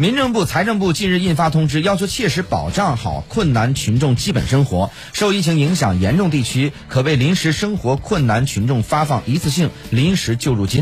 民政部财政部近日印发通知要求切实保障好困难群众基本生活。受疫情影响严重地区可为临时生活困难群众发放一次性临时救助金。